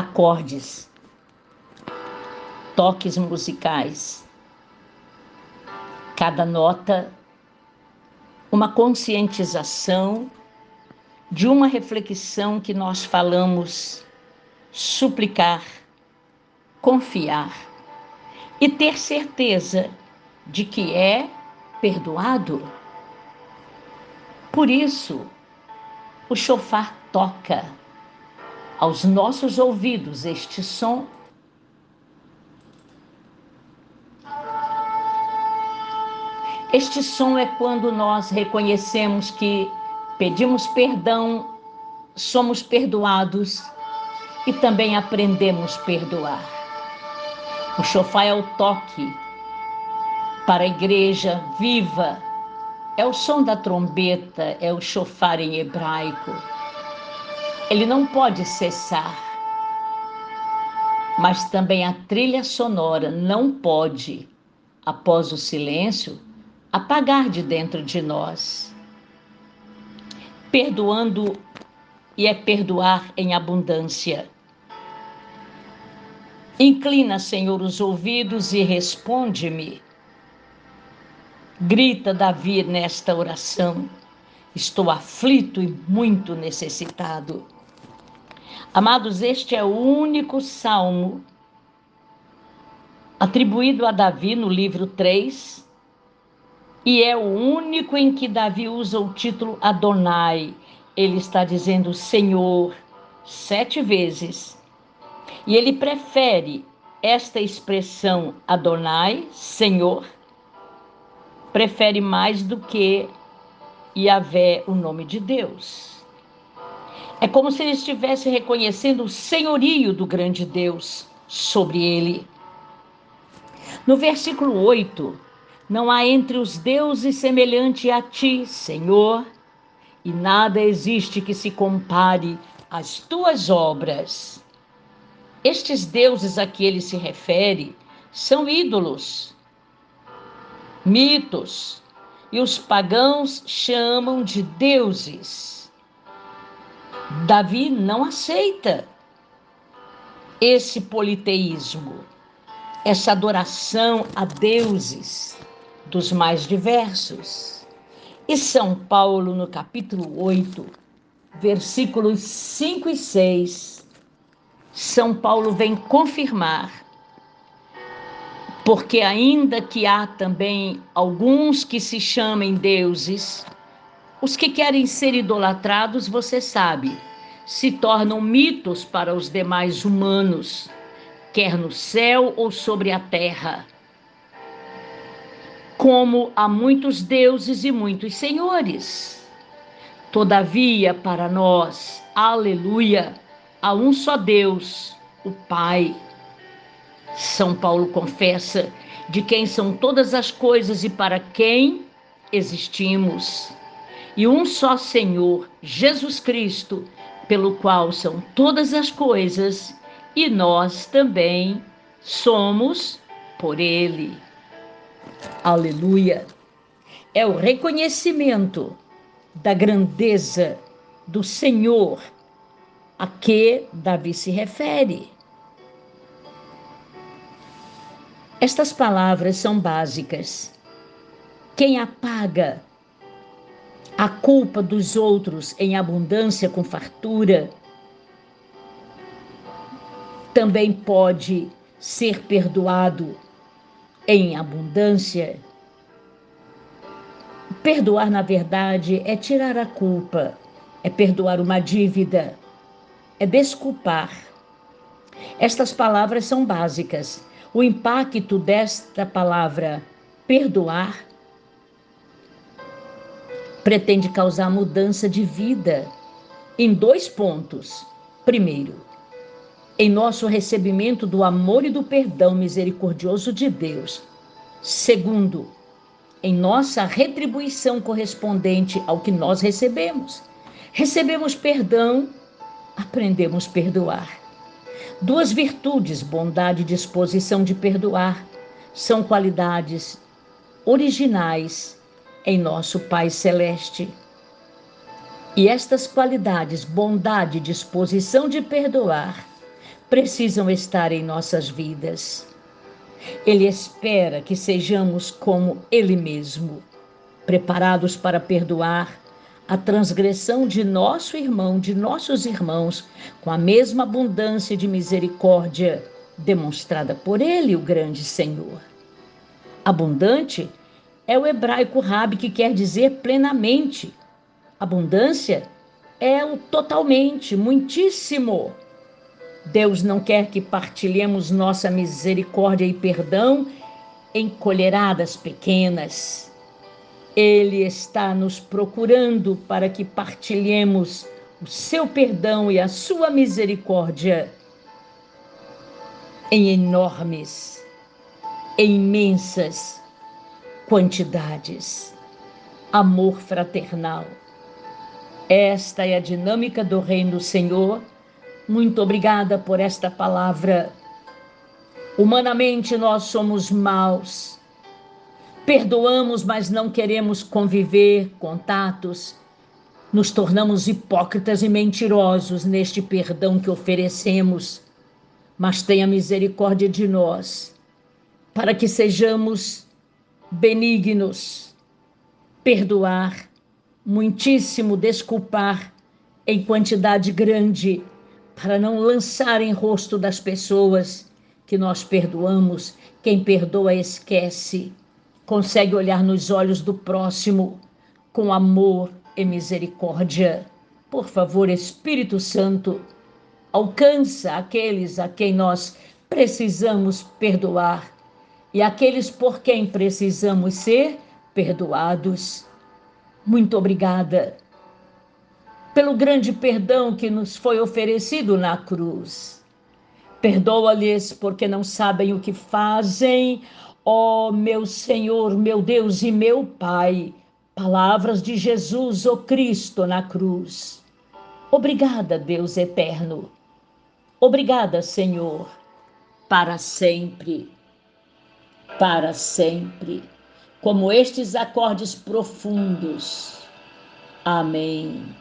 acordes, toques musicais. Cada nota, uma conscientização de uma reflexão que nós falamos suplicar, confiar e ter certeza de que é perdoado. Por isso, o chofar toca aos nossos ouvidos este som. Este som é quando nós reconhecemos que pedimos perdão, somos perdoados e também aprendemos a perdoar. O chofar é o toque para a igreja viva, é o som da trombeta, é o chofar em hebraico. Ele não pode cessar, mas também a trilha sonora não pode, após o silêncio, apagar de dentro de nós. Perdoando e é perdoar em abundância. Inclina, Senhor, os ouvidos e responde-me. Grita Davi nesta oração. Estou aflito e muito necessitado. Amados, este é o único salmo atribuído a Davi no livro 3, e é o único em que Davi usa o título Adonai, ele está dizendo Senhor sete vezes. E ele prefere esta expressão Adonai, Senhor, prefere mais do que Yahvé, o nome de Deus. É como se ele estivesse reconhecendo o senhorio do grande Deus sobre ele. No versículo 8, não há entre os deuses semelhante a ti, Senhor, e nada existe que se compare às tuas obras. Estes deuses a que ele se refere são ídolos, mitos, e os pagãos chamam de deuses. Davi não aceita esse politeísmo, essa adoração a deuses dos mais diversos. E São Paulo, no capítulo 8, versículos 5 e 6, São Paulo vem confirmar, porque ainda que há também alguns que se chamem deuses, os que querem ser idolatrados, você sabe, se tornam mitos para os demais humanos, quer no céu ou sobre a terra como há muitos deuses e muitos senhores. Todavia, para nós, aleluia, há um só Deus, o Pai. São Paulo confessa de quem são todas as coisas e para quem existimos. E um só Senhor, Jesus Cristo, pelo qual são todas as coisas e nós também somos por Ele. Aleluia! É o reconhecimento da grandeza do Senhor a que Davi se refere. Estas palavras são básicas. Quem apaga a culpa dos outros em abundância com fartura também pode ser perdoado em abundância. Perdoar, na verdade, é tirar a culpa, é perdoar uma dívida, é desculpar. Estas palavras são básicas. O impacto desta palavra perdoar pretende causar mudança de vida em dois pontos. Primeiro, em nosso recebimento do amor e do perdão misericordioso de Deus. Segundo, em nossa retribuição correspondente ao que nós recebemos. Recebemos perdão, aprendemos a perdoar. Duas virtudes, bondade e disposição de perdoar, são qualidades originais em nosso Pai Celeste. E estas qualidades, bondade e disposição de perdoar, precisam estar em nossas vidas. Ele espera que sejamos como Ele mesmo, preparados para perdoar a transgressão de nosso irmão, de nossos irmãos, com a mesma abundância de misericórdia demonstrada por Ele, o grande Senhor. Abundante é o hebraico rabi, que quer dizer plenamente. Abundância é o totalmente, muitíssimo. Deus não quer que partilhemos nossa misericórdia e perdão em colheradas pequenas. Ele está nos procurando para que partilhemos o seu perdão e a sua misericórdia em enormes, em imensas quantidades. Amor fraternal. Esta é a dinâmica do Reino do Senhor muito obrigada por esta palavra. Humanamente nós somos maus. Perdoamos, mas não queremos conviver, contatos. Nos tornamos hipócritas e mentirosos neste perdão que oferecemos. Mas tenha misericórdia de nós, para que sejamos benignos, perdoar, muitíssimo desculpar em quantidade grande para não lançar em rosto das pessoas que nós perdoamos. Quem perdoa esquece, consegue olhar nos olhos do próximo com amor e misericórdia. Por favor, Espírito Santo, alcança aqueles a quem nós precisamos perdoar e aqueles por quem precisamos ser perdoados. Muito obrigada pelo grande perdão que nos foi oferecido na cruz. Perdoa-lhes porque não sabem o que fazem, ó oh, meu Senhor, meu Deus e meu Pai. Palavras de Jesus, o oh Cristo, na cruz. Obrigada, Deus eterno. Obrigada, Senhor, para sempre. Para sempre. Como estes acordes profundos. Amém.